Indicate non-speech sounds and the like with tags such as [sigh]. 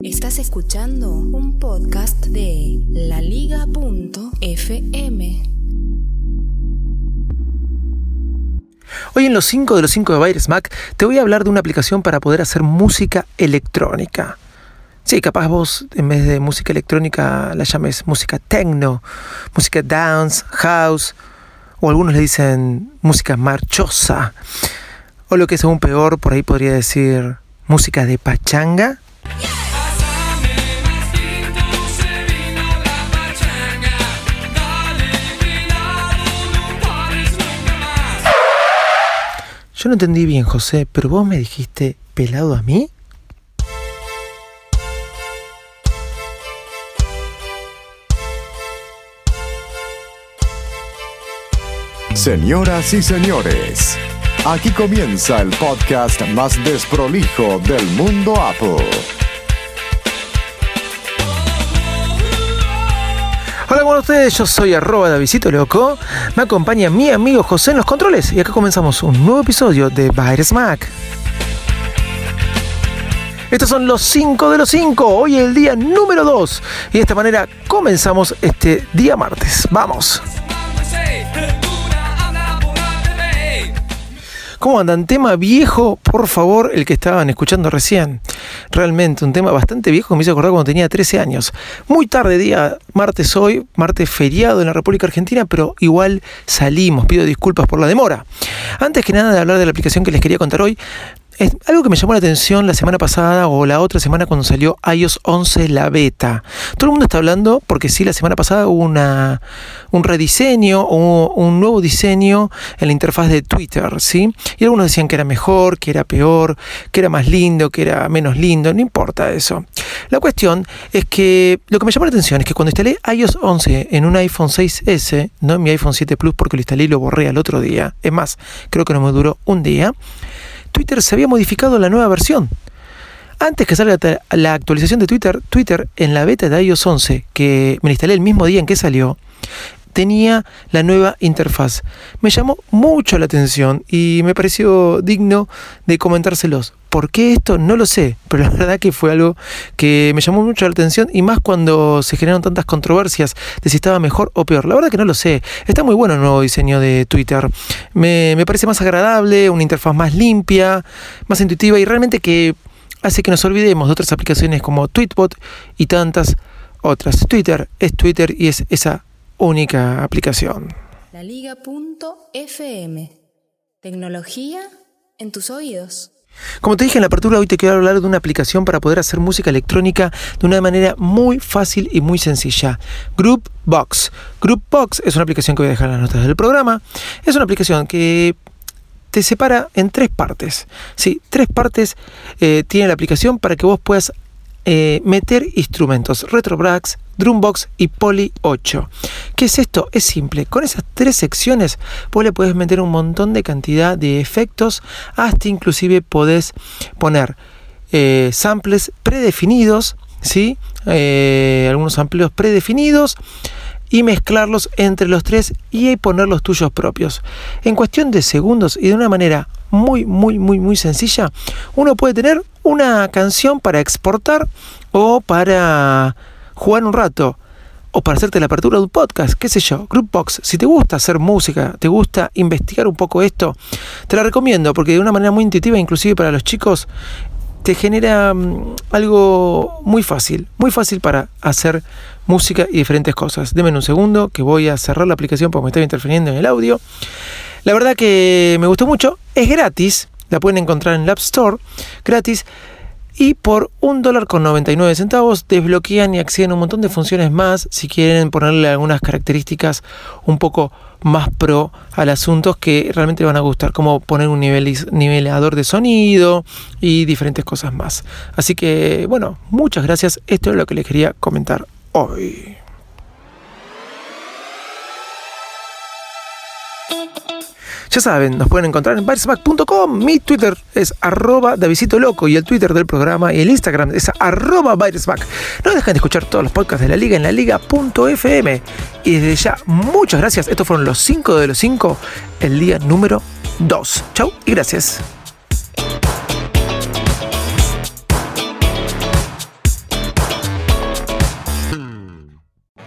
Estás escuchando un podcast de laliga.fm. Hoy en los 5 de los 5 de Virus Mac te voy a hablar de una aplicación para poder hacer música electrónica. Sí, capaz vos en vez de música electrónica la llames música techno, música dance, house, o algunos le dicen música marchosa, o lo que es aún peor, por ahí podría decir música de pachanga. Yo no entendí bien, José, pero vos me dijiste pelado a mí. Señoras y señores, aquí comienza el podcast más desprolijo del mundo Apple. Con ustedes, yo soy arroba Davidito Loco. Me acompaña mi amigo José en los controles y acá comenzamos un nuevo episodio de Virus Mac. Estos son los 5 de los 5, hoy el día número 2 y de esta manera comenzamos este día martes. Vamos. ¿Cómo andan? Tema viejo, por favor, el que estaban escuchando recién. Realmente un tema bastante viejo que me hizo acordar cuando tenía 13 años. Muy tarde día, martes hoy, martes feriado en la República Argentina, pero igual salimos. Pido disculpas por la demora. Antes que nada de hablar de la aplicación que les quería contar hoy, es algo que me llamó la atención la semana pasada o la otra semana cuando salió iOS 11 la beta. Todo el mundo está hablando porque sí, la semana pasada hubo una, un rediseño o un nuevo diseño en la interfaz de Twitter, ¿sí? Y algunos decían que era mejor, que era peor, que era más lindo, que era menos lindo, no importa eso. La cuestión es que lo que me llamó la atención es que cuando instalé iOS 11 en un iPhone 6S, no en mi iPhone 7 Plus porque lo instalé y lo borré al otro día, es más, creo que no me duró un día, Twitter se había modificado la nueva versión. Antes que salga la actualización de Twitter, Twitter en la beta de iOS 11, que me instalé el mismo día en que salió, tenía la nueva interfaz. Me llamó mucho la atención y me pareció digno de comentárselos. ¿Por qué esto? No lo sé, pero la [laughs] verdad que fue algo que me llamó mucho la atención y más cuando se generaron tantas controversias de si estaba mejor o peor. La verdad que no lo sé. Está muy bueno el nuevo diseño de Twitter. Me, parece más agradable, una interfaz más limpia, más intuitiva y realmente que hace que nos olvidemos de otras aplicaciones como Tweetbot y tantas otras. Twitter es Twitter y es esa única aplicación. La Liga.fm. Tecnología en tus oídos. Como te dije en la apertura, hoy te quiero hablar de una aplicación para poder hacer música electrónica de una manera muy fácil y muy sencilla. Groupbox. Groupbox es una aplicación que voy a dejar en las notas del programa. Es una aplicación que te separa en tres partes. Sí, tres partes eh, tiene la aplicación para que vos puedas eh, meter instrumentos, Retrobrax, Drumbox y Poly 8. ¿Qué es esto? Es simple. Con esas tres secciones vos le podés meter un montón de cantidad de efectos, hasta inclusive podés poner eh, samples predefinidos, ¿sí? Eh, algunos samples predefinidos y mezclarlos entre los tres y poner los tuyos propios. En cuestión de segundos y de una manera muy, muy, muy, muy sencilla, uno puede tener una canción para exportar o para jugar un rato o para hacerte la apertura de un podcast, qué sé yo, Groupbox. Si te gusta hacer música, te gusta investigar un poco esto, te la recomiendo porque de una manera muy intuitiva, inclusive para los chicos, te genera mm, algo muy fácil, muy fácil para hacer música y diferentes cosas. Deme un segundo que voy a cerrar la aplicación porque me estoy interfiriendo en el audio. La verdad que me gustó mucho, es gratis, la pueden encontrar en la App Store, gratis. Y por un dólar con 99 centavos desbloquean y acceden a un montón de funciones más si quieren ponerle algunas características un poco más pro al asunto que realmente van a gustar, como poner un nivelador de sonido y diferentes cosas más. Así que bueno, muchas gracias. Esto es lo que les quería comentar hoy. Ya saben, nos pueden encontrar en virusback.com. Mi Twitter es arroba Davisito Loco y el Twitter del programa y el Instagram es arroba virusback. No dejen de escuchar todos los podcasts de la liga en la liga.fm. Y desde ya, muchas gracias. Estos fueron los 5 de los 5, el día número 2. Chau y gracias.